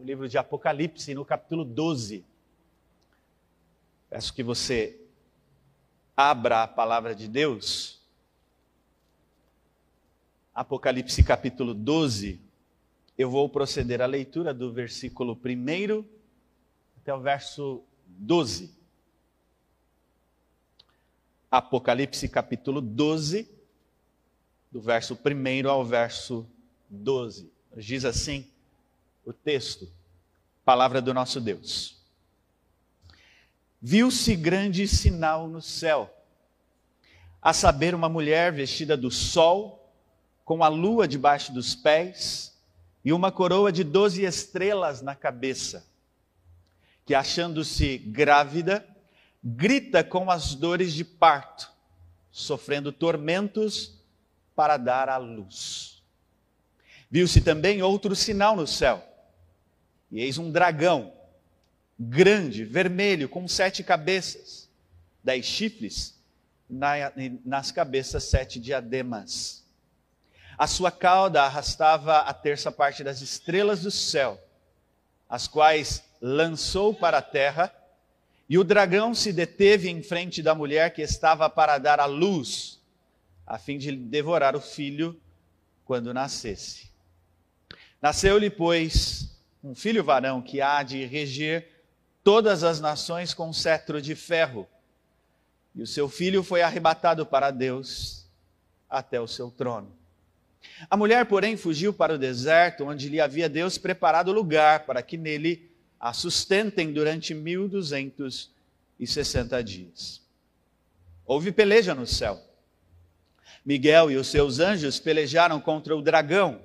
no livro de Apocalipse, no capítulo 12. Peço que você abra a palavra de Deus. Apocalipse capítulo 12. Eu vou proceder à leitura do versículo 1 até o verso 12. Apocalipse capítulo 12, do verso 1 ao verso 12. Diz assim o texto, palavra do nosso Deus. Viu-se grande sinal no céu, a saber, uma mulher vestida do sol, com a lua debaixo dos pés e uma coroa de doze estrelas na cabeça, que achando-se grávida, grita com as dores de parto, sofrendo tormentos para dar à luz. Viu-se também outro sinal no céu, e eis um dragão, grande, vermelho, com sete cabeças, dez chifres, nas cabeças sete diademas. A sua cauda arrastava a terça parte das estrelas do céu, as quais lançou para a terra e o dragão se deteve em frente da mulher que estava para dar à luz, a fim de devorar o filho quando nascesse. Nasceu-lhe, pois, um filho varão que há de reger todas as nações com um cetro de ferro. E o seu filho foi arrebatado para Deus até o seu trono. A mulher, porém, fugiu para o deserto, onde lhe havia Deus preparado lugar para que nele a sustentem durante 1260 dias. Houve peleja no céu. Miguel e os seus anjos pelejaram contra o dragão.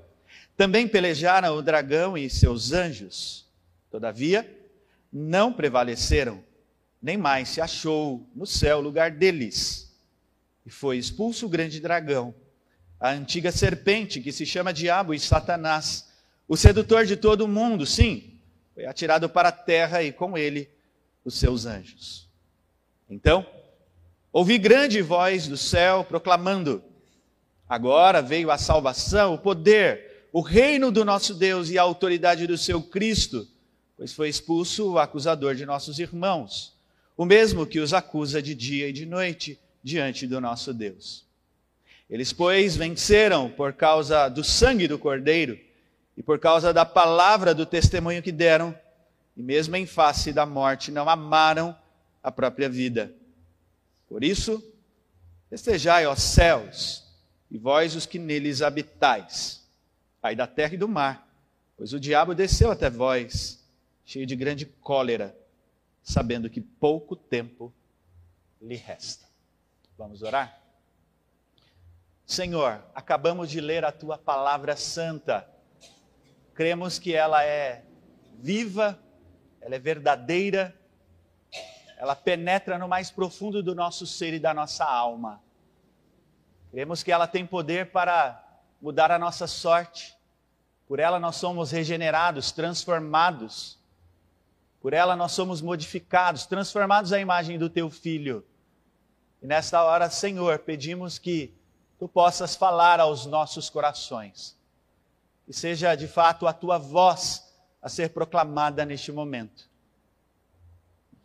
Também pelejaram o dragão e seus anjos. Todavia, não prevaleceram, nem mais se achou no céu lugar deles. E foi expulso o grande dragão, a antiga serpente que se chama Diabo e Satanás, o sedutor de todo o mundo, sim, foi atirado para a terra e com ele os seus anjos. Então, ouvi grande voz do céu proclamando: Agora veio a salvação, o poder, o reino do nosso Deus e a autoridade do seu Cristo, pois foi expulso o acusador de nossos irmãos, o mesmo que os acusa de dia e de noite diante do nosso Deus. Eles, pois, venceram por causa do sangue do Cordeiro e por causa da palavra do testemunho que deram, e mesmo em face da morte, não amaram a própria vida. Por isso, festejai, ó céus, e vós os que neles habitais, aí da terra e do mar, pois o diabo desceu até vós, cheio de grande cólera, sabendo que pouco tempo lhe resta. Vamos orar? Senhor, acabamos de ler a tua palavra santa cremos que ela é viva, ela é verdadeira, ela penetra no mais profundo do nosso ser e da nossa alma. Cremos que ela tem poder para mudar a nossa sorte, por ela nós somos regenerados, transformados, por ela nós somos modificados, transformados à imagem do teu filho. E nesta hora, Senhor, pedimos que tu possas falar aos nossos corações e seja de fato a tua voz a ser proclamada neste momento.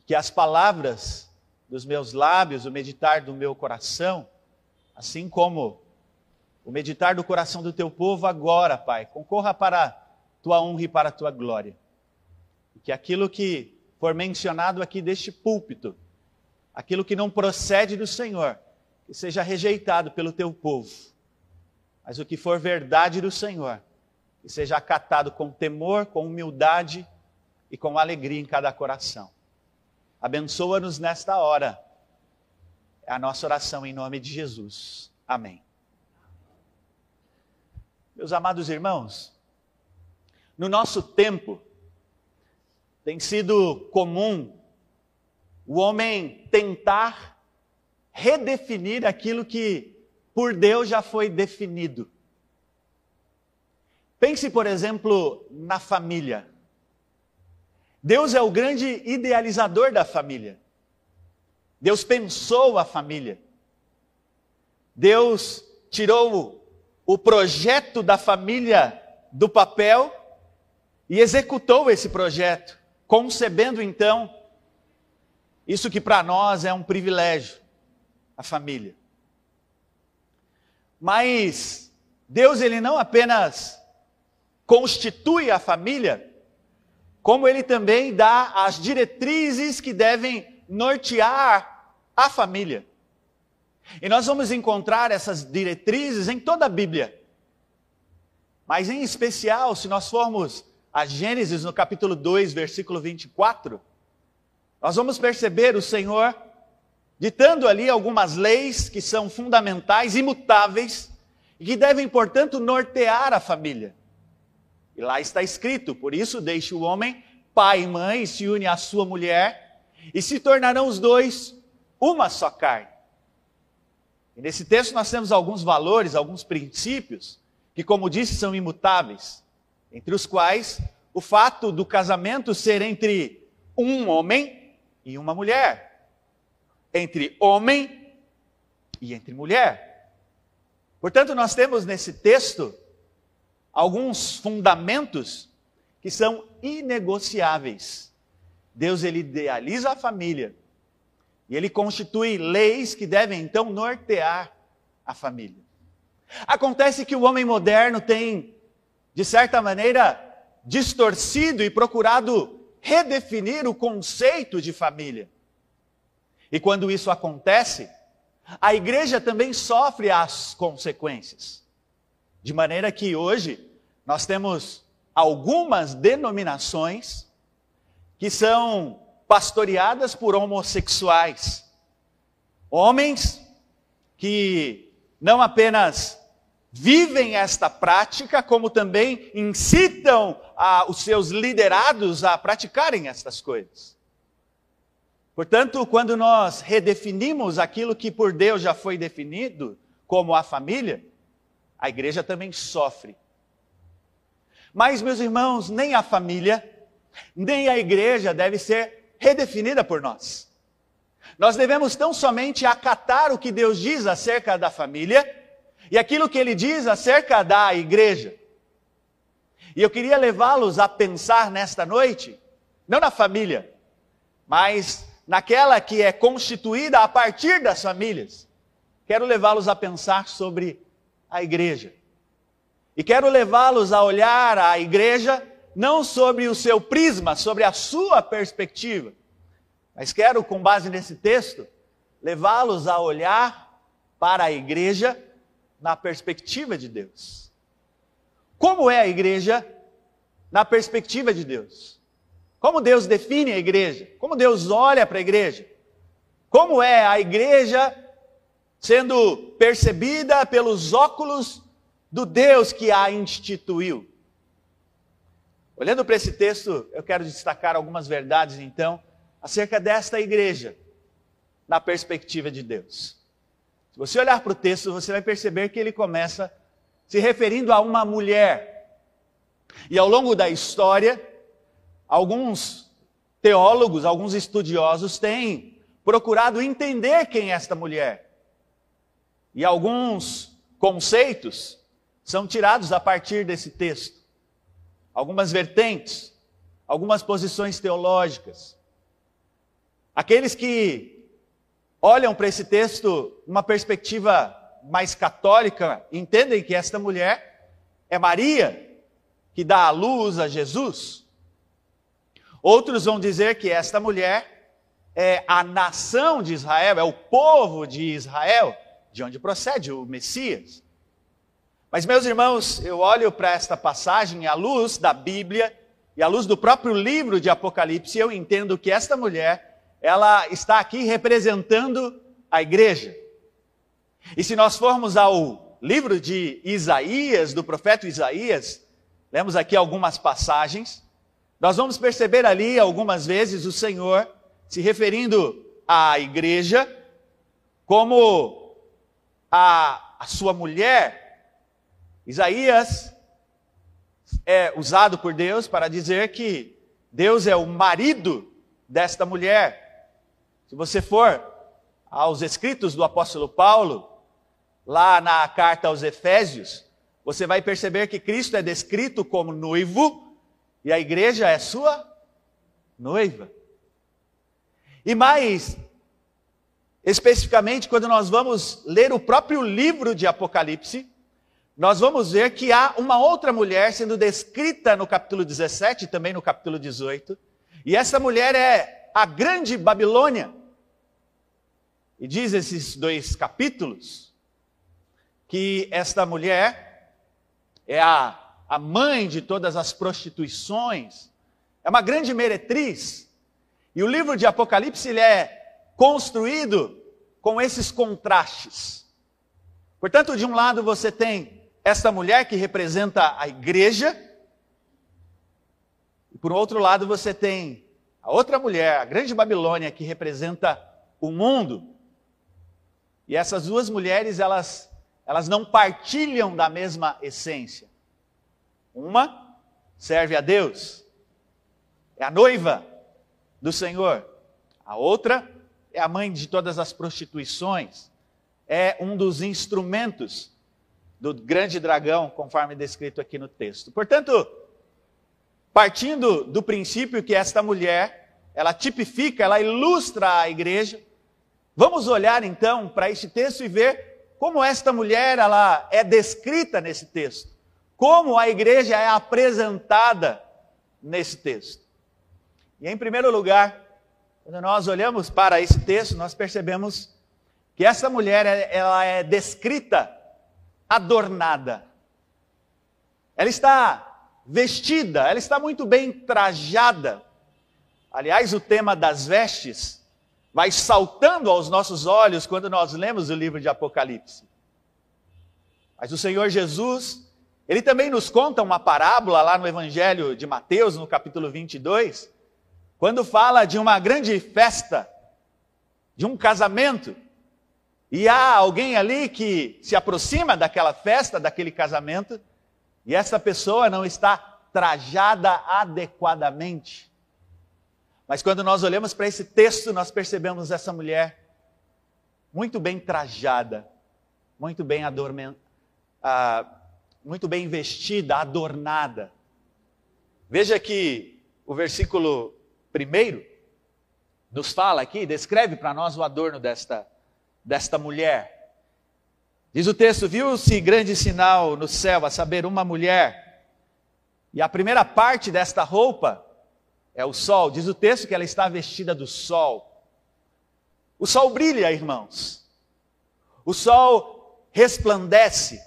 Que as palavras dos meus lábios, o meditar do meu coração, assim como o meditar do coração do teu povo agora, Pai, concorra para a tua honra e para a tua glória. Que aquilo que for mencionado aqui deste púlpito, aquilo que não procede do Senhor, que seja rejeitado pelo teu povo. Mas o que for verdade do Senhor, e seja acatado com temor, com humildade e com alegria em cada coração. Abençoa-nos nesta hora. É a nossa oração em nome de Jesus. Amém. Meus amados irmãos, no nosso tempo, tem sido comum o homem tentar redefinir aquilo que por Deus já foi definido. Pense, por exemplo, na família. Deus é o grande idealizador da família. Deus pensou a família. Deus tirou o projeto da família do papel e executou esse projeto, concebendo então isso que para nós é um privilégio, a família. Mas Deus ele não apenas constitui a família, como ele também dá as diretrizes que devem nortear a família. E nós vamos encontrar essas diretrizes em toda a Bíblia. Mas em especial, se nós formos a Gênesis no capítulo 2, versículo 24, nós vamos perceber o Senhor ditando ali algumas leis que são fundamentais, imutáveis, e que devem, portanto, nortear a família. E lá está escrito: por isso deixe o homem, pai e mãe, se une à sua mulher, e se tornarão os dois uma só carne. E nesse texto nós temos alguns valores, alguns princípios, que, como disse, são imutáveis, entre os quais o fato do casamento ser entre um homem e uma mulher, entre homem e entre mulher. Portanto, nós temos nesse texto alguns fundamentos que são inegociáveis. Deus ele idealiza a família e ele constitui leis que devem então nortear a família. Acontece que o homem moderno tem, de certa maneira, distorcido e procurado redefinir o conceito de família. E quando isso acontece, a igreja também sofre as consequências. De maneira que hoje nós temos algumas denominações que são pastoreadas por homossexuais. Homens que não apenas vivem esta prática, como também incitam a, os seus liderados a praticarem estas coisas. Portanto, quando nós redefinimos aquilo que por Deus já foi definido como a família, a igreja também sofre. Mas, meus irmãos, nem a família, nem a igreja deve ser redefinida por nós. Nós devemos tão somente acatar o que Deus diz acerca da família e aquilo que ele diz acerca da igreja. E eu queria levá-los a pensar nesta noite, não na família, mas naquela que é constituída a partir das famílias. Quero levá-los a pensar sobre a igreja. E quero levá-los a olhar a igreja não sobre o seu prisma, sobre a sua perspectiva, mas quero, com base nesse texto, levá-los a olhar para a igreja na perspectiva de Deus. Como é a igreja na perspectiva de Deus? Como Deus define a igreja? Como Deus olha para a igreja? Como é a igreja sendo percebida pelos óculos do Deus que a instituiu. Olhando para esse texto, eu quero destacar algumas verdades, então, acerca desta igreja, na perspectiva de Deus. Se você olhar para o texto, você vai perceber que ele começa se referindo a uma mulher. E ao longo da história, alguns teólogos, alguns estudiosos têm procurado entender quem é esta mulher. E alguns conceitos são tirados a partir desse texto. Algumas vertentes, algumas posições teológicas. Aqueles que olham para esse texto uma perspectiva mais católica entendem que esta mulher é Maria, que dá a luz a Jesus. Outros vão dizer que esta mulher é a nação de Israel, é o povo de Israel de onde procede o Messias. Mas, meus irmãos, eu olho para esta passagem à luz da Bíblia e à luz do próprio livro de Apocalipse, eu entendo que esta mulher, ela está aqui representando a igreja. E se nós formos ao livro de Isaías, do profeta Isaías, lemos aqui algumas passagens, nós vamos perceber ali algumas vezes o Senhor se referindo à igreja como a, a sua mulher, Isaías é usado por Deus para dizer que Deus é o marido desta mulher. Se você for aos escritos do apóstolo Paulo, lá na carta aos Efésios, você vai perceber que Cristo é descrito como noivo E a igreja é sua noiva. E mais especificamente, quando nós vamos ler o próprio livro de Apocalipse, nós vamos ver que há uma outra mulher sendo descrita no capítulo 17 e também no capítulo 18. E essa mulher é a grande Babilônia. E diz esses dois capítulos que esta mulher é a, a mãe de todas as prostituições, é uma grande meretriz. E o livro de Apocalipse ele é construído com esses contrastes. Portanto, de um lado você tem esta mulher que representa a igreja, e por outro lado você tem a outra mulher, a grande Babilônia, que representa o mundo. E essas duas mulheres, elas, elas não partilham da mesma essência. Uma serve a Deus, é a noiva do Senhor. A outra é a mãe de todas as prostituições, é um dos instrumentos do grande dragão, conforme descrito aqui no texto. Portanto, partindo do princípio que esta mulher, ela tipifica, ela ilustra a igreja, vamos olhar então para este texto e ver como esta mulher ela é descrita nesse texto, como a igreja é apresentada nesse texto. E em primeiro lugar, quando nós olhamos para esse texto, nós percebemos que essa mulher ela é descrita adornada. Ela está vestida, ela está muito bem trajada. Aliás, o tema das vestes vai saltando aos nossos olhos quando nós lemos o livro de Apocalipse. Mas o Senhor Jesus, ele também nos conta uma parábola lá no Evangelho de Mateus, no capítulo 22, quando fala de uma grande festa, de um casamento, e há alguém ali que se aproxima daquela festa, daquele casamento, e essa pessoa não está trajada adequadamente. Mas quando nós olhamos para esse texto, nós percebemos essa mulher muito bem trajada, muito bem adormen... Ah, muito bem vestida, adornada. Veja que o versículo primeiro nos fala aqui, descreve para nós o adorno desta desta mulher. Diz o texto: viu-se grande sinal no céu, a saber, uma mulher. E a primeira parte desta roupa é o sol. Diz o texto que ela está vestida do sol. O sol brilha, irmãos. O sol resplandece.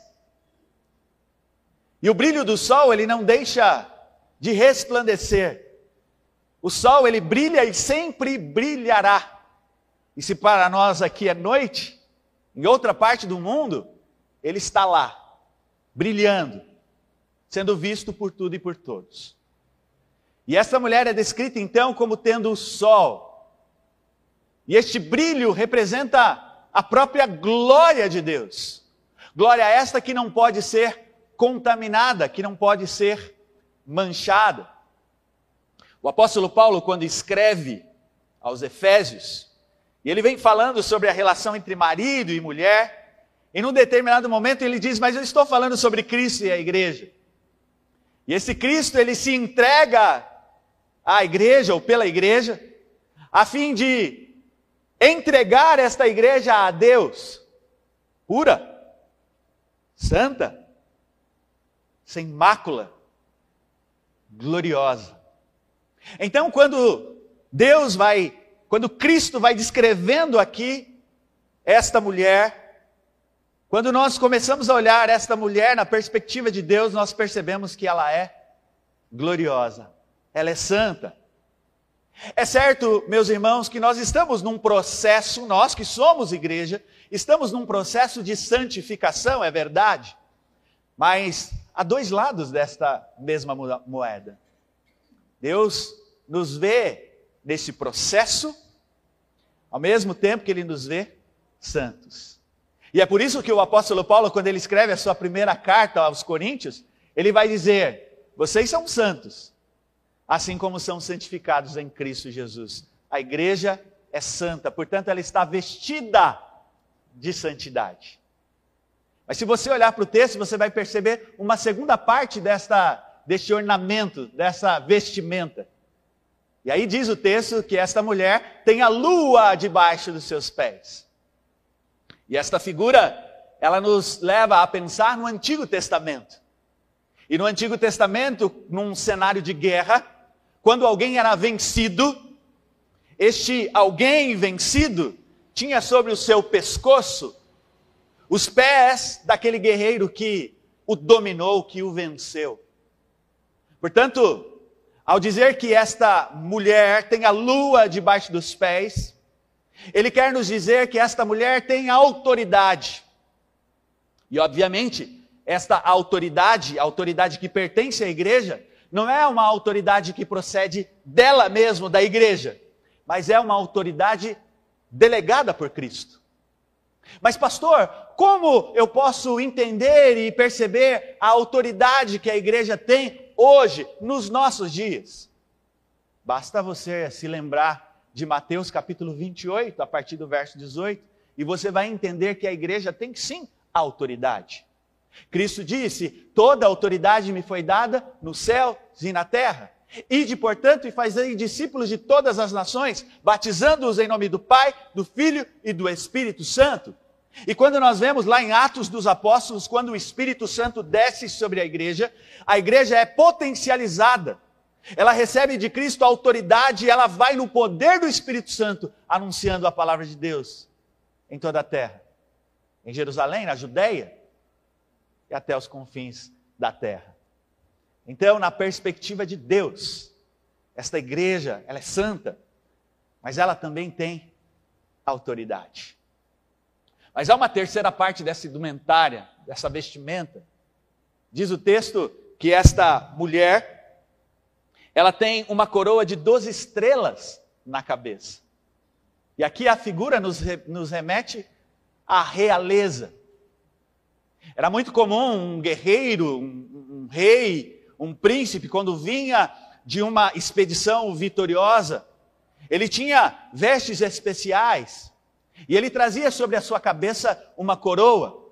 E o brilho do sol, ele não deixa de resplandecer. O sol, ele brilha e sempre brilhará. E se para nós aqui é noite, em outra parte do mundo, ele está lá, brilhando, sendo visto por tudo e por todos. E essa mulher é descrita então como tendo o sol. E este brilho representa a própria glória de Deus. Glória esta que não pode ser contaminada, que não pode ser manchada. O apóstolo Paulo, quando escreve aos Efésios, e ele vem falando sobre a relação entre marido e mulher. E num determinado momento ele diz: Mas eu estou falando sobre Cristo e a igreja. E esse Cristo, ele se entrega à igreja ou pela igreja, a fim de entregar esta igreja a Deus, pura, santa, sem mácula, gloriosa. Então, quando Deus vai quando Cristo vai descrevendo aqui esta mulher, quando nós começamos a olhar esta mulher na perspectiva de Deus, nós percebemos que ela é gloriosa, ela é santa. É certo, meus irmãos, que nós estamos num processo, nós que somos igreja, estamos num processo de santificação, é verdade, mas há dois lados desta mesma moeda. Deus nos vê nesse processo ao mesmo tempo que ele nos vê santos. E é por isso que o apóstolo Paulo, quando ele escreve a sua primeira carta aos Coríntios, ele vai dizer: vocês são santos, assim como são santificados em Cristo Jesus. A igreja é santa, portanto, ela está vestida de santidade. Mas se você olhar para o texto, você vai perceber uma segunda parte desta, deste ornamento, dessa vestimenta. E aí diz o texto que esta mulher tem a lua debaixo dos seus pés. E esta figura, ela nos leva a pensar no Antigo Testamento. E no Antigo Testamento, num cenário de guerra, quando alguém era vencido, este alguém vencido tinha sobre o seu pescoço os pés daquele guerreiro que o dominou, que o venceu. Portanto, ao dizer que esta mulher tem a lua debaixo dos pés, ele quer nos dizer que esta mulher tem autoridade. E, obviamente, esta autoridade, a autoridade que pertence à igreja, não é uma autoridade que procede dela mesma, da igreja, mas é uma autoridade delegada por Cristo. Mas, pastor, como eu posso entender e perceber a autoridade que a igreja tem hoje, nos nossos dias? Basta você se lembrar de Mateus capítulo 28, a partir do verso 18, e você vai entender que a igreja tem sim autoridade. Cristo disse: Toda autoridade me foi dada no céu e na terra. Ide, portanto, e fazei discípulos de todas as nações, batizando-os em nome do Pai, do Filho e do Espírito Santo. E quando nós vemos lá em Atos dos Apóstolos, quando o Espírito Santo desce sobre a igreja, a igreja é potencializada. Ela recebe de Cristo a autoridade e ela vai no poder do Espírito Santo anunciando a palavra de Deus em toda a terra. Em Jerusalém, na Judéia e até os confins da terra. Então, na perspectiva de Deus, esta igreja, ela é santa, mas ela também tem autoridade. Mas há uma terceira parte dessa indumentária, dessa vestimenta. Diz o texto que esta mulher, ela tem uma coroa de 12 estrelas na cabeça. E aqui a figura nos, nos remete à realeza. Era muito comum um guerreiro, um, um rei, um príncipe, quando vinha de uma expedição vitoriosa, ele tinha vestes especiais, e ele trazia sobre a sua cabeça uma coroa.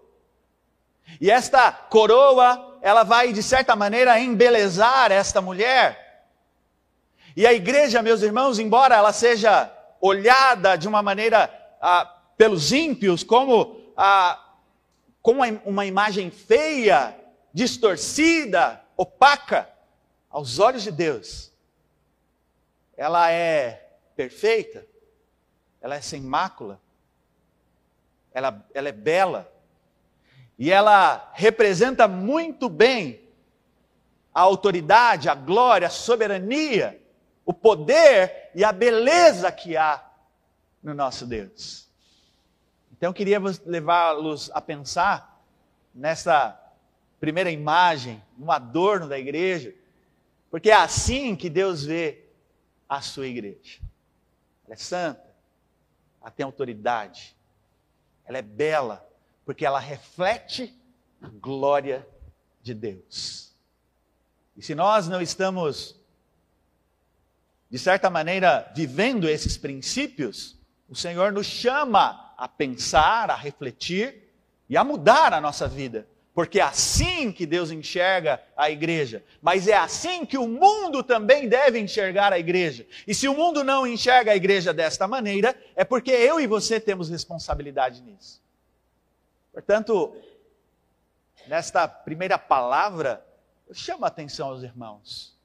E esta coroa, ela vai, de certa maneira, embelezar esta mulher. E a igreja, meus irmãos, embora ela seja olhada de uma maneira ah, pelos ímpios como, ah, como uma imagem feia, distorcida, opaca, aos olhos de Deus, ela é perfeita, ela é sem mácula, ela, ela é bela, e ela representa muito bem a autoridade, a glória, a soberania, o poder e a beleza que há no nosso Deus. Então eu queria levá-los a pensar nessa primeira imagem, no adorno da igreja, porque é assim que Deus vê a sua igreja. Ela é santa, ela tem autoridade, ela é bela, porque ela reflete a glória de Deus. E se nós não estamos, de certa maneira, vivendo esses princípios, o Senhor nos chama a pensar, a refletir e a mudar a nossa vida. Porque é assim que Deus enxerga a igreja, mas é assim que o mundo também deve enxergar a igreja. E se o mundo não enxerga a igreja desta maneira, é porque eu e você temos responsabilidade nisso. Portanto, nesta primeira palavra, eu chamo a atenção aos irmãos.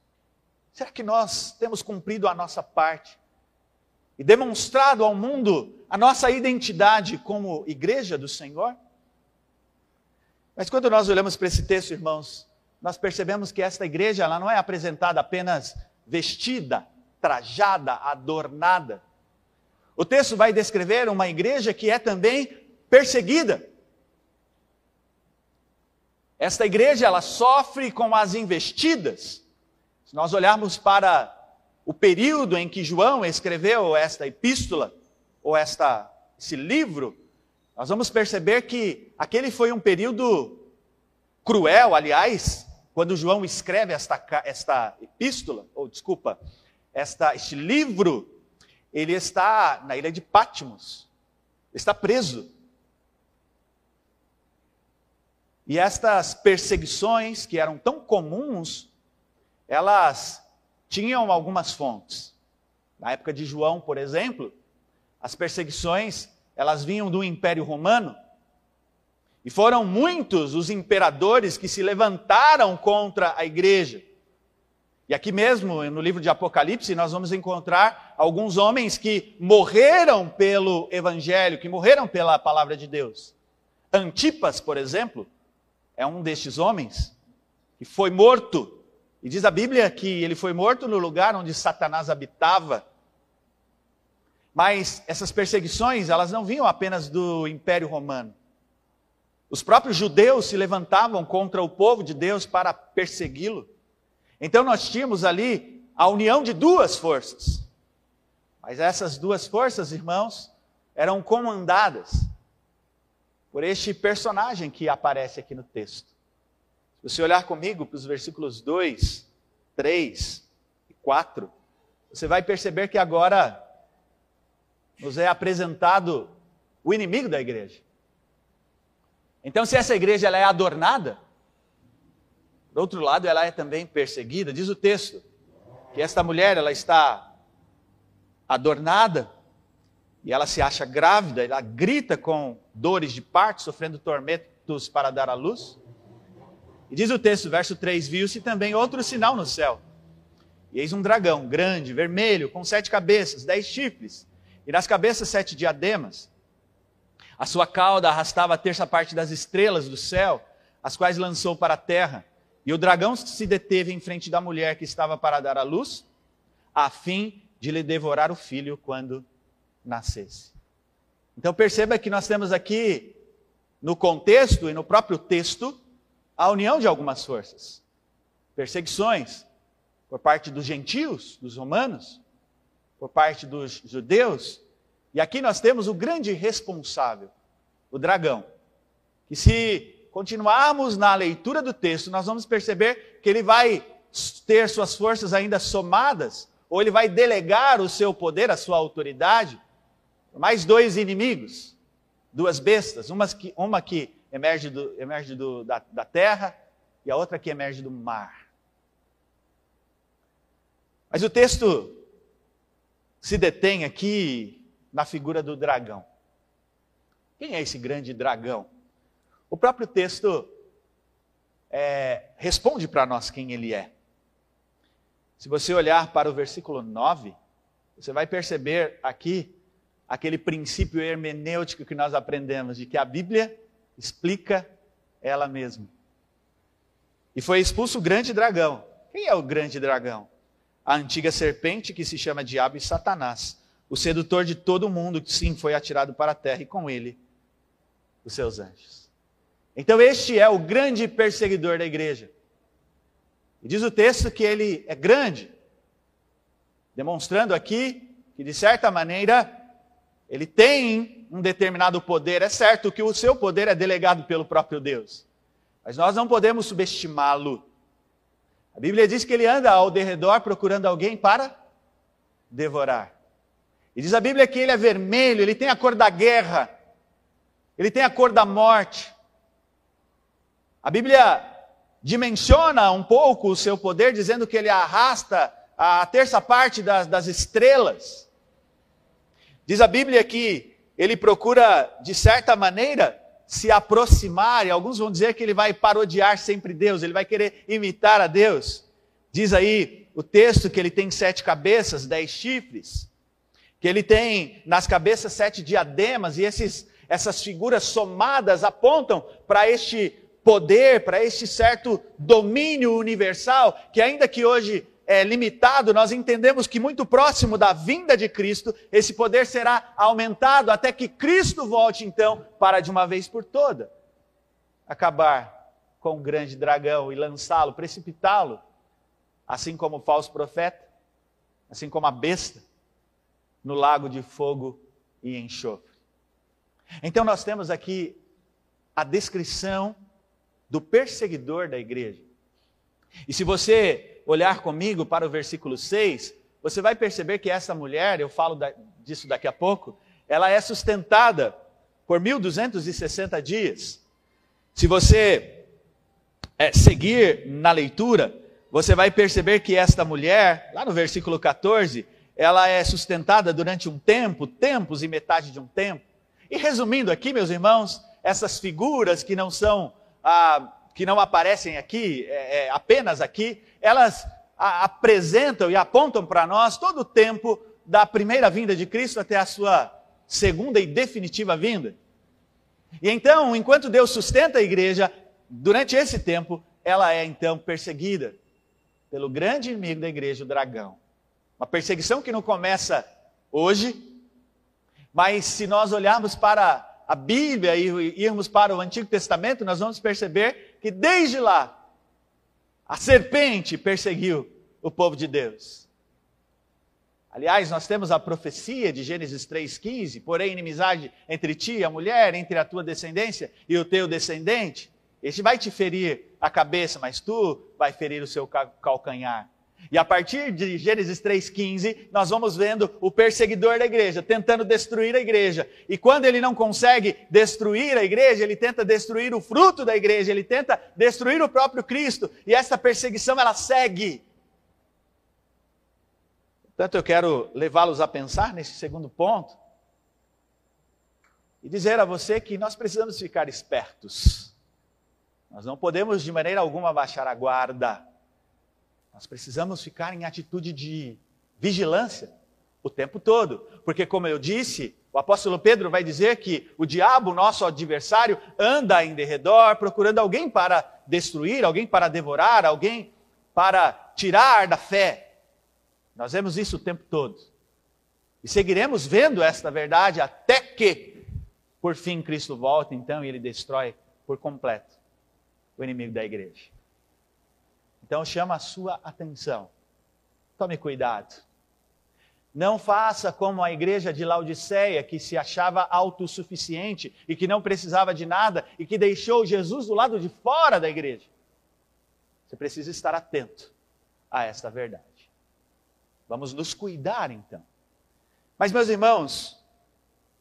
Será que nós temos cumprido a nossa parte e demonstrado ao mundo a nossa identidade como igreja do Senhor? Mas quando nós olhamos para esse texto, irmãos, nós percebemos que esta igreja ela não é apresentada apenas vestida, trajada, adornada. O texto vai descrever uma igreja que é também perseguida. Esta igreja ela sofre com as investidas. Se nós olharmos para o período em que João escreveu esta epístola ou esta esse livro, nós vamos perceber que aquele foi um período cruel, aliás, quando João escreve esta, esta epístola, ou desculpa, esta, este livro, ele está na ilha de Patmos, está preso. E estas perseguições que eram tão comuns elas tinham algumas fontes. Na época de João, por exemplo, as perseguições, elas vinham do Império Romano, e foram muitos os imperadores que se levantaram contra a igreja. E aqui mesmo, no livro de Apocalipse, nós vamos encontrar alguns homens que morreram pelo evangelho, que morreram pela palavra de Deus. Antipas, por exemplo, é um destes homens que foi morto. E diz a Bíblia que ele foi morto no lugar onde Satanás habitava. Mas essas perseguições, elas não vinham apenas do Império Romano. Os próprios judeus se levantavam contra o povo de Deus para persegui-lo. Então nós tínhamos ali a união de duas forças. Mas essas duas forças, irmãos, eram comandadas por este personagem que aparece aqui no texto. Se você olhar comigo para os versículos 2, 3 e 4, você vai perceber que agora nos é apresentado o inimigo da igreja. Então, se essa igreja ela é adornada, do outro lado, ela é também perseguida. Diz o texto que esta mulher ela está adornada e ela se acha grávida, ela grita com dores de parto, sofrendo tormentos para dar à luz. E diz o texto, verso 3: Viu-se também outro sinal no céu. E eis um dragão grande, vermelho, com sete cabeças, dez chifres, e nas cabeças sete diademas. A sua cauda arrastava a terça parte das estrelas do céu, as quais lançou para a terra. E o dragão se deteve em frente da mulher que estava para dar à luz, a fim de lhe devorar o filho quando nascesse. Então perceba que nós temos aqui, no contexto e no próprio texto, a união de algumas forças. Perseguições por parte dos gentios, dos romanos, por parte dos judeus. E aqui nós temos o grande responsável, o dragão, que se continuarmos na leitura do texto, nós vamos perceber que ele vai ter suas forças ainda somadas, ou ele vai delegar o seu poder, a sua autoridade, mais dois inimigos, duas bestas, uma que, uma que emerge, do, emerge do, da, da terra e a outra que emerge do mar. Mas o texto se detém aqui na figura do dragão. Quem é esse grande dragão? O próprio texto é, responde para nós quem ele é. Se você olhar para o versículo 9, você vai perceber aqui aquele princípio hermenêutico que nós aprendemos, de que a Bíblia explica ela mesma. E foi expulso o grande dragão. Quem é o grande dragão? A antiga serpente que se chama Diabo e Satanás, o sedutor de todo mundo, que sim foi atirado para a terra e com ele os seus anjos. Então, este é o grande perseguidor da igreja. E diz o texto que ele é grande, demonstrando aqui que, de certa maneira, ele tem um determinado poder. É certo que o seu poder é delegado pelo próprio Deus, mas nós não podemos subestimá-lo. A Bíblia diz que ele anda ao derredor procurando alguém para devorar. E diz a Bíblia que ele é vermelho, ele tem a cor da guerra, ele tem a cor da morte. A Bíblia dimensiona um pouco o seu poder, dizendo que ele arrasta a terça parte das, das estrelas. Diz a Bíblia que ele procura, de certa maneira, se aproximar, e alguns vão dizer que ele vai parodiar sempre Deus, ele vai querer imitar a Deus. Diz aí o texto que ele tem sete cabeças, dez chifres, que ele tem nas cabeças sete diademas, e esses, essas figuras somadas apontam para este poder, para este certo domínio universal, que ainda que hoje é limitado, nós entendemos que muito próximo da vinda de Cristo, esse poder será aumentado até que Cristo volte então para de uma vez por toda acabar com o grande dragão e lançá-lo, precipitá-lo, assim como o falso profeta, assim como a besta, no lago de fogo e enxofre. Então nós temos aqui a descrição do perseguidor da igreja. E se você olhar comigo para o versículo 6, você vai perceber que essa mulher, eu falo disso daqui a pouco, ela é sustentada por 1260 dias. Se você é, seguir na leitura, você vai perceber que esta mulher, lá no versículo 14, ela é sustentada durante um tempo, tempos e metade de um tempo. E resumindo aqui, meus irmãos, essas figuras que não são, ah, que não aparecem aqui, é, é, apenas aqui, elas a, apresentam e apontam para nós todo o tempo da primeira vinda de Cristo até a sua segunda e definitiva vinda. E então, enquanto Deus sustenta a igreja, durante esse tempo, ela é então perseguida pelo grande inimigo da igreja, o dragão. Uma perseguição que não começa hoje, mas se nós olharmos para a Bíblia e irmos para o Antigo Testamento, nós vamos perceber que desde lá, a serpente perseguiu o povo de Deus. Aliás, nós temos a profecia de Gênesis 3,15: porém, inimizade entre ti e a mulher, entre a tua descendência e o teu descendente. Este vai te ferir a cabeça, mas tu vai ferir o seu calcanhar. E a partir de Gênesis 3,15, nós vamos vendo o perseguidor da igreja tentando destruir a igreja. E quando ele não consegue destruir a igreja, ele tenta destruir o fruto da igreja, ele tenta destruir o próprio Cristo. E essa perseguição ela segue. Portanto, eu quero levá-los a pensar nesse segundo ponto e dizer a você que nós precisamos ficar espertos. Nós não podemos de maneira alguma baixar a guarda. Nós precisamos ficar em atitude de vigilância o tempo todo, porque, como eu disse, o apóstolo Pedro vai dizer que o diabo, nosso adversário, anda em derredor procurando alguém para destruir, alguém para devorar, alguém para tirar da fé. Nós vemos isso o tempo todo. E seguiremos vendo esta verdade até que, por fim, Cristo volta, então, e ele destrói por completo o inimigo da igreja. Então chama a sua atenção. Tome cuidado. Não faça como a igreja de Laodiceia, que se achava autossuficiente e que não precisava de nada e que deixou Jesus do lado de fora da igreja. Você precisa estar atento a esta verdade. Vamos nos cuidar então. Mas, meus irmãos,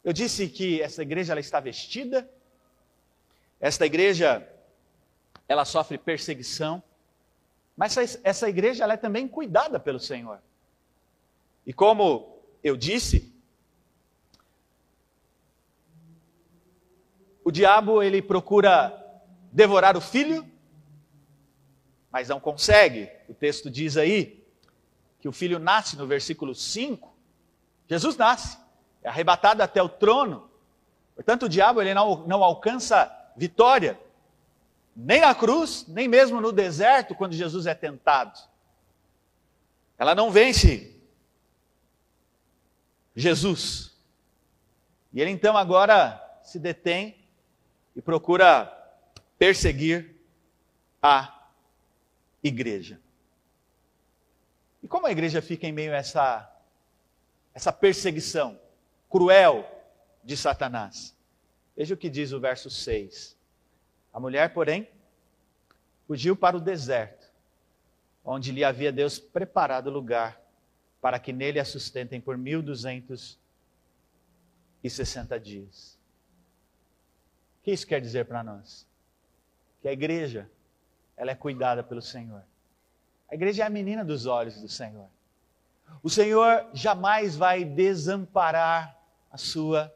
eu disse que essa igreja ela está vestida, esta igreja ela sofre perseguição, mas essa igreja ela é também cuidada pelo Senhor. E como eu disse, o diabo ele procura devorar o filho, mas não consegue. O texto diz aí que o filho nasce no versículo 5. Jesus nasce, é arrebatado até o trono. Portanto, o diabo ele não, não alcança vitória. Nem na cruz, nem mesmo no deserto, quando Jesus é tentado. Ela não vence Jesus. E ele então agora se detém e procura perseguir a igreja. E como a igreja fica em meio a essa, essa perseguição cruel de Satanás? Veja o que diz o verso 6. A mulher, porém, fugiu para o deserto, onde lhe havia Deus preparado lugar para que nele a sustentem por mil duzentos e sessenta dias. O que isso quer dizer para nós? Que a igreja, ela é cuidada pelo Senhor. A igreja é a menina dos olhos do Senhor. O Senhor jamais vai desamparar a sua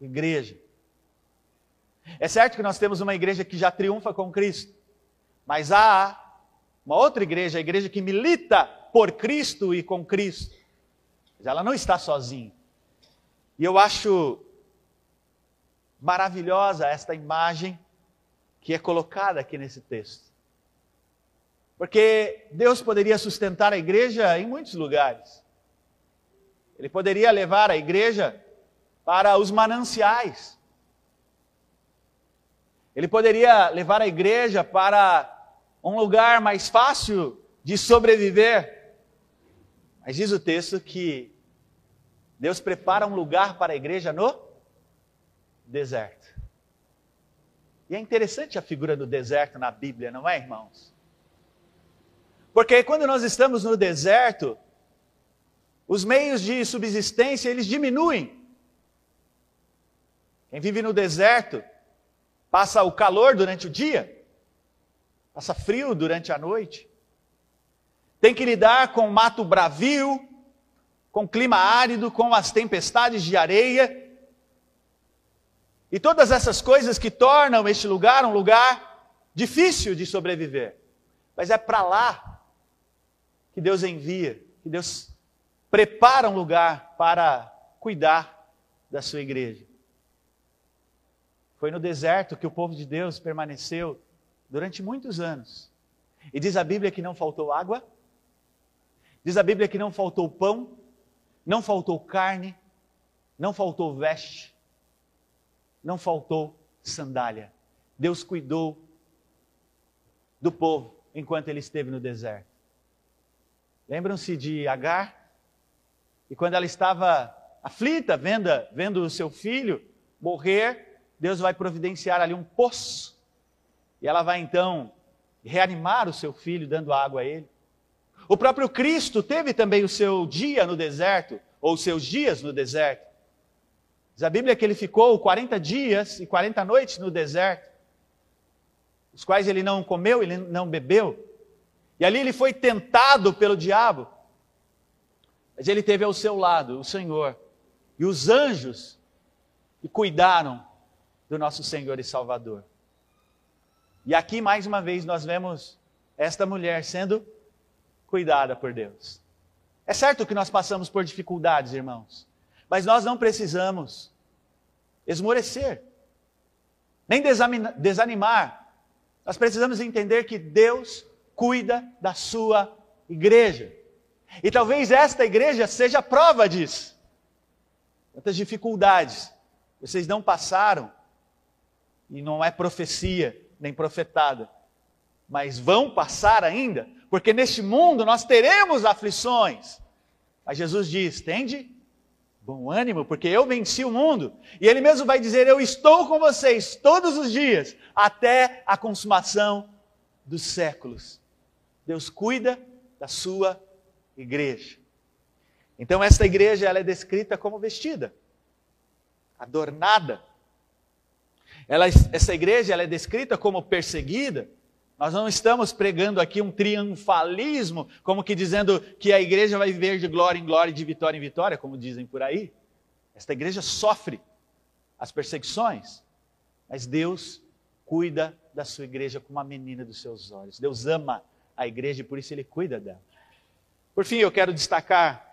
igreja. É certo que nós temos uma igreja que já triunfa com Cristo, mas há uma outra igreja, a igreja que milita por Cristo e com Cristo. Mas ela não está sozinha. E eu acho maravilhosa esta imagem que é colocada aqui nesse texto. Porque Deus poderia sustentar a igreja em muitos lugares. Ele poderia levar a igreja para os mananciais. Ele poderia levar a igreja para um lugar mais fácil de sobreviver. Mas diz o texto que Deus prepara um lugar para a igreja no deserto. E é interessante a figura do deserto na Bíblia, não é, irmãos? Porque quando nós estamos no deserto, os meios de subsistência eles diminuem. Quem vive no deserto passa o calor durante o dia, passa frio durante a noite. tem que lidar com mato bravio, com clima árido, com as tempestades de areia. E todas essas coisas que tornam este lugar um lugar difícil de sobreviver. Mas é para lá que Deus envia, que Deus prepara um lugar para cuidar da sua igreja. Foi no deserto que o povo de Deus permaneceu durante muitos anos. E diz a Bíblia que não faltou água, diz a Bíblia que não faltou pão, não faltou carne, não faltou veste, não faltou sandália. Deus cuidou do povo enquanto ele esteve no deserto. Lembram-se de Agar? E quando ela estava aflita, vendo, vendo o seu filho morrer, Deus vai providenciar ali um poço. E ela vai então reanimar o seu filho, dando água a ele. O próprio Cristo teve também o seu dia no deserto, ou seus dias no deserto. Diz a Bíblia que ele ficou 40 dias e 40 noites no deserto, os quais ele não comeu, ele não bebeu. E ali ele foi tentado pelo diabo. Mas ele teve ao seu lado o Senhor e os anjos que cuidaram do nosso Senhor e Salvador. E aqui mais uma vez nós vemos esta mulher sendo cuidada por Deus. É certo que nós passamos por dificuldades, irmãos, mas nós não precisamos esmorecer, nem desanimar. Nós precisamos entender que Deus cuida da sua igreja. E talvez esta igreja seja a prova disso. Quantas dificuldades vocês não passaram, e não é profecia nem profetada, mas vão passar ainda, porque neste mundo nós teremos aflições. Mas Jesus diz: tende bom ânimo, porque eu venci o mundo. E ele mesmo vai dizer: Eu estou com vocês todos os dias, até a consumação dos séculos. Deus cuida da sua igreja. Então, esta igreja ela é descrita como vestida, adornada. Ela, essa igreja ela é descrita como perseguida, nós não estamos pregando aqui um triunfalismo, como que dizendo que a igreja vai viver de glória em glória, de vitória em vitória, como dizem por aí. Esta igreja sofre as perseguições, mas Deus cuida da sua igreja como uma menina dos seus olhos. Deus ama a igreja e por isso ele cuida dela. Por fim, eu quero destacar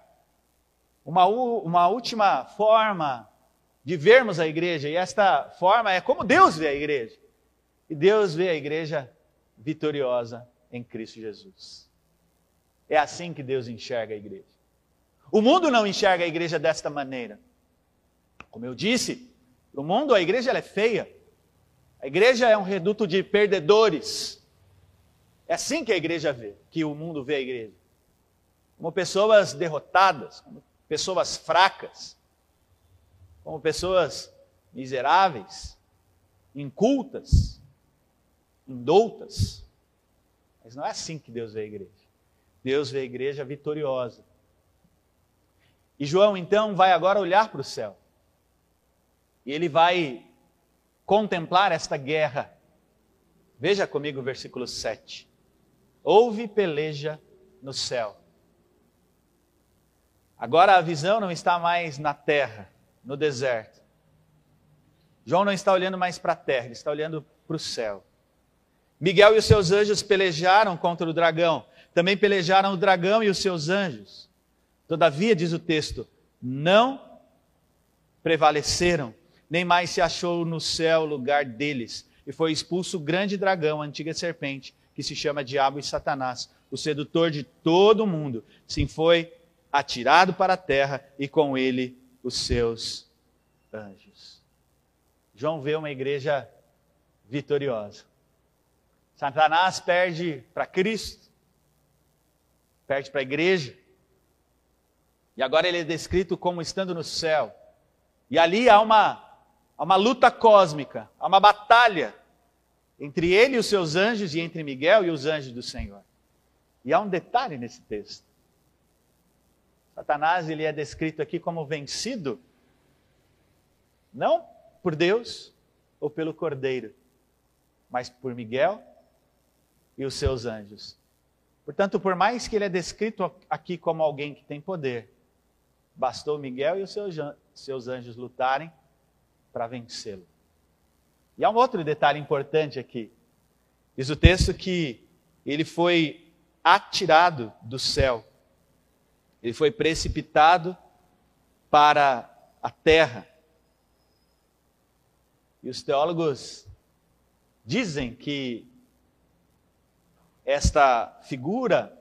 uma, uma última forma de vermos a igreja, e esta forma é como Deus vê a igreja. E Deus vê a igreja vitoriosa em Cristo Jesus. É assim que Deus enxerga a igreja. O mundo não enxerga a igreja desta maneira. Como eu disse, no mundo a igreja é feia. A igreja é um reduto de perdedores. É assim que a igreja vê, que o mundo vê a igreja. Como pessoas derrotadas, como pessoas fracas, como pessoas miseráveis, incultas, indoutas. Mas não é assim que Deus vê a igreja. Deus vê a igreja vitoriosa. E João então vai agora olhar para o céu. E ele vai contemplar esta guerra. Veja comigo o versículo 7. Houve peleja no céu. Agora a visão não está mais na terra, no deserto. João não está olhando mais para a terra, ele está olhando para o céu. Miguel e os seus anjos pelejaram contra o dragão. Também pelejaram o dragão e os seus anjos. Todavia, diz o texto, não prevaleceram, nem mais se achou no céu lugar deles. E foi expulso o grande dragão, a antiga serpente, que se chama Diabo e Satanás, o sedutor de todo o mundo. Sim, foi atirado para a terra e com ele os seus anjos. João vê uma igreja vitoriosa. Satanás perde para Cristo, perde para a igreja. E agora ele é descrito como estando no céu. E ali há uma, há uma luta cósmica, há uma batalha entre ele e os seus anjos e entre Miguel e os anjos do Senhor. E há um detalhe nesse texto. Satanás ele é descrito aqui como vencido, não por Deus ou pelo Cordeiro, mas por Miguel e os seus anjos. Portanto, por mais que ele é descrito aqui como alguém que tem poder, bastou Miguel e os seus, seus anjos lutarem para vencê-lo. E há um outro detalhe importante aqui. Diz o texto que ele foi atirado do céu, ele foi precipitado para a terra. E os teólogos dizem que esta figura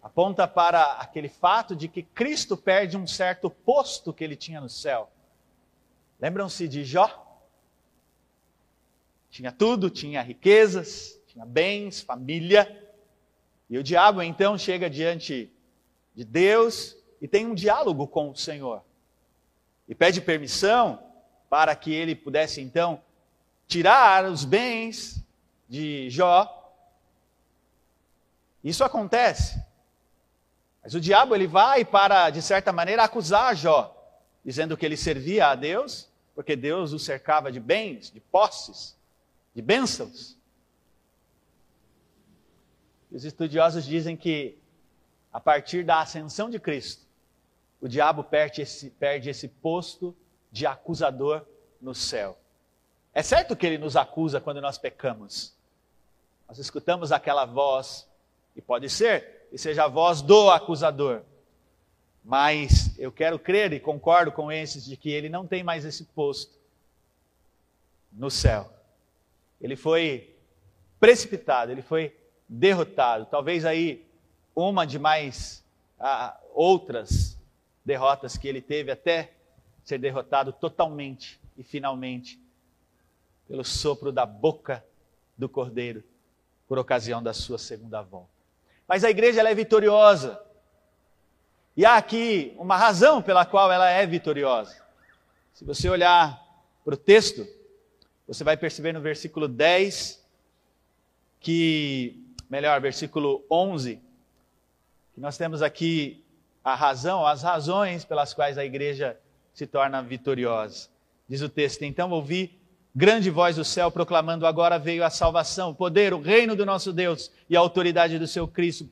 aponta para aquele fato de que Cristo perde um certo posto que ele tinha no céu. Lembram-se de Jó? Tinha tudo, tinha riquezas, tinha bens, família. E o diabo então chega diante de Deus e tem um diálogo com o Senhor. E pede permissão para que ele pudesse então tirar os bens de Jó isso acontece. Mas o diabo ele vai para, de certa maneira, acusar Jó, dizendo que ele servia a Deus, porque Deus o cercava de bens, de posses, de bênçãos. Os estudiosos dizem que, a partir da ascensão de Cristo, o diabo perde esse, perde esse posto de acusador no céu. É certo que ele nos acusa quando nós pecamos. Nós escutamos aquela voz e pode ser que seja a voz do acusador. Mas eu quero crer e concordo com esses de que ele não tem mais esse posto no céu. Ele foi precipitado, ele foi derrotado. Talvez aí uma de mais ah, outras derrotas que ele teve até ser derrotado totalmente e finalmente pelo sopro da boca do cordeiro por ocasião da sua segunda volta mas a igreja é vitoriosa. E há aqui uma razão pela qual ela é vitoriosa. Se você olhar para o texto, você vai perceber no versículo 10 que, melhor, versículo 11, que nós temos aqui a razão, as razões pelas quais a igreja se torna vitoriosa. Diz o texto: Então ouvi grande voz do céu proclamando: Agora veio a salvação, o poder, o reino do nosso Deus e a autoridade do seu Cristo,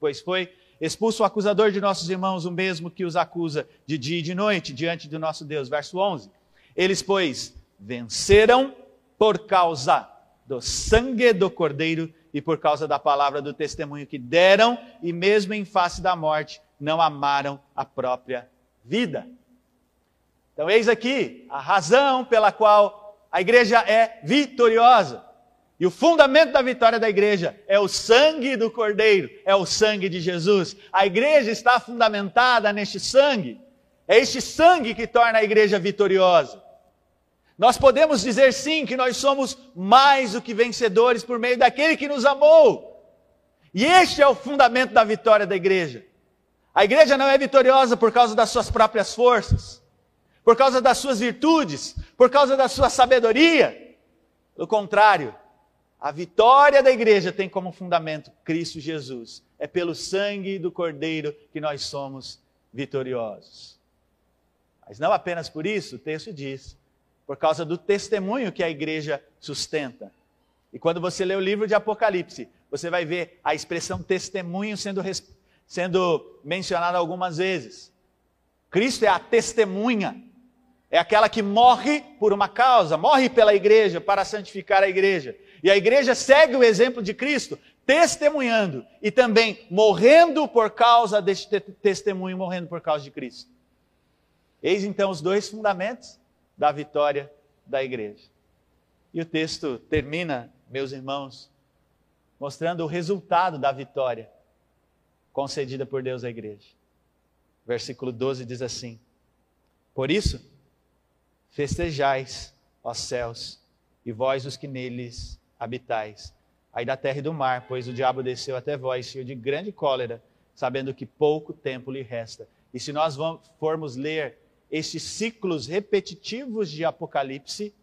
pois foi expulso o acusador de nossos irmãos, o mesmo que os acusa de dia e de noite diante do nosso Deus. Verso 11: Eles, pois, venceram por causa do sangue do Cordeiro e por causa da palavra do testemunho que deram, e mesmo em face da morte, não amaram a própria vida. Então, eis aqui a razão pela qual a igreja é vitoriosa. E o fundamento da vitória da igreja é o sangue do Cordeiro, é o sangue de Jesus. A igreja está fundamentada neste sangue. É este sangue que torna a igreja vitoriosa. Nós podemos dizer sim que nós somos mais do que vencedores por meio daquele que nos amou. E este é o fundamento da vitória da igreja. A igreja não é vitoriosa por causa das suas próprias forças por causa das suas virtudes, por causa da sua sabedoria. Pelo contrário, a vitória da igreja tem como fundamento Cristo Jesus. É pelo sangue do Cordeiro que nós somos vitoriosos. Mas não apenas por isso, o texto diz, por causa do testemunho que a igreja sustenta. E quando você lê o livro de Apocalipse, você vai ver a expressão testemunho sendo, sendo mencionada algumas vezes. Cristo é a testemunha é aquela que morre por uma causa, morre pela igreja para santificar a igreja. E a igreja segue o exemplo de Cristo, testemunhando e também morrendo por causa deste testemunho, morrendo por causa de Cristo. Eis então os dois fundamentos da vitória da igreja. E o texto termina, meus irmãos, mostrando o resultado da vitória concedida por Deus à igreja. Versículo 12 diz assim: Por isso, Festejais, ó céus, e vós os que neles habitais. Aí da terra e do mar, pois o diabo desceu até vós, cheio de grande cólera, sabendo que pouco tempo lhe resta. E se nós formos ler estes ciclos repetitivos de Apocalipse,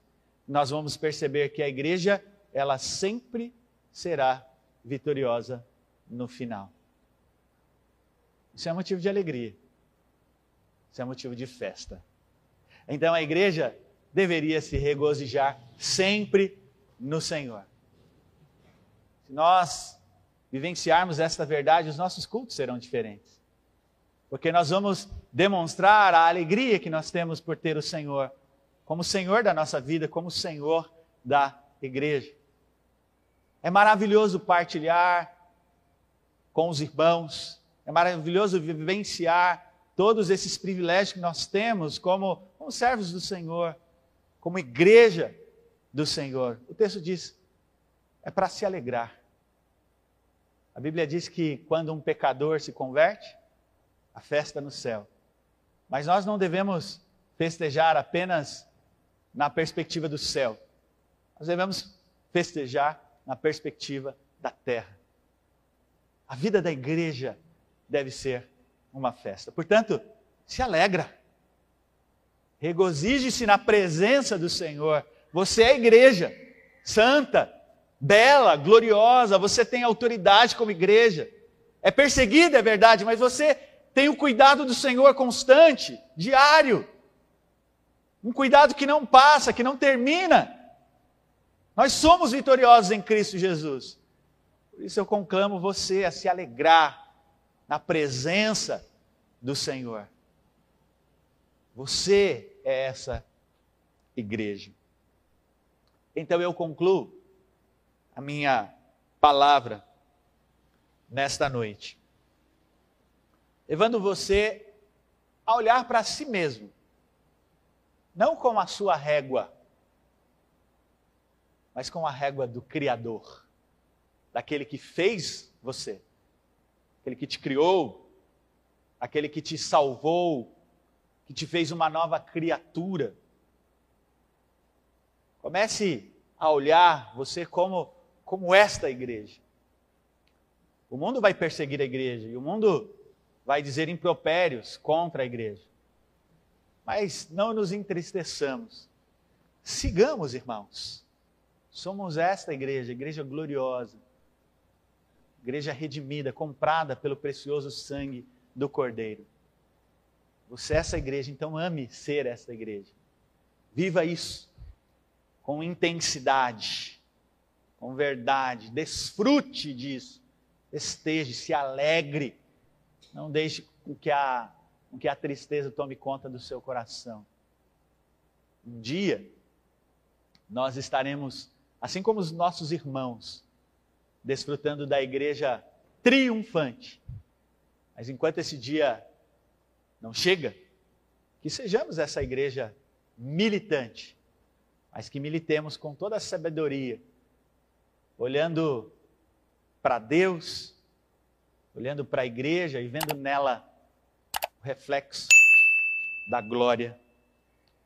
nós vamos perceber que a igreja, ela sempre será vitoriosa no final. Isso é motivo de alegria. Isso é motivo de festa. Então a igreja deveria se regozijar sempre no Senhor. Se nós vivenciarmos esta verdade, os nossos cultos serão diferentes. Porque nós vamos demonstrar a alegria que nós temos por ter o Senhor como Senhor da nossa vida, como Senhor da igreja. É maravilhoso partilhar com os irmãos, é maravilhoso vivenciar todos esses privilégios que nós temos como, como servos do Senhor, como igreja do Senhor. O texto diz: é para se alegrar. A Bíblia diz que quando um pecador se converte, a festa no céu. Mas nós não devemos festejar apenas na perspectiva do céu. Nós devemos festejar na perspectiva da terra. A vida da igreja deve ser uma festa. Portanto, se alegra. Regozije-se na presença do Senhor. Você é igreja, santa, bela, gloriosa, você tem autoridade como igreja. É perseguida, é verdade, mas você tem o cuidado do Senhor constante, diário. Um cuidado que não passa, que não termina. Nós somos vitoriosos em Cristo Jesus. Por isso eu conclamo você a se alegrar na presença do Senhor. Você é essa igreja. Então eu concluo a minha palavra nesta noite, levando você a olhar para si mesmo não com a sua régua, mas com a régua do Criador, daquele que fez você, aquele que te criou, aquele que te salvou, que te fez uma nova criatura. Comece a olhar você como, como esta igreja. O mundo vai perseguir a igreja e o mundo vai dizer impropérios contra a igreja. Mas não nos entristeçamos. Sigamos, irmãos. Somos esta igreja, igreja gloriosa, igreja redimida, comprada pelo precioso sangue do Cordeiro. Você é essa igreja, então ame ser essa igreja. Viva isso com intensidade, com verdade, desfrute disso, esteja, se alegre, não deixe que a que a tristeza tome conta do seu coração. Um dia, nós estaremos, assim como os nossos irmãos, desfrutando da igreja triunfante. Mas enquanto esse dia não chega, que sejamos essa igreja militante, mas que militemos com toda a sabedoria, olhando para Deus, olhando para a igreja e vendo nela reflexo da glória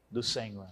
do Senhor.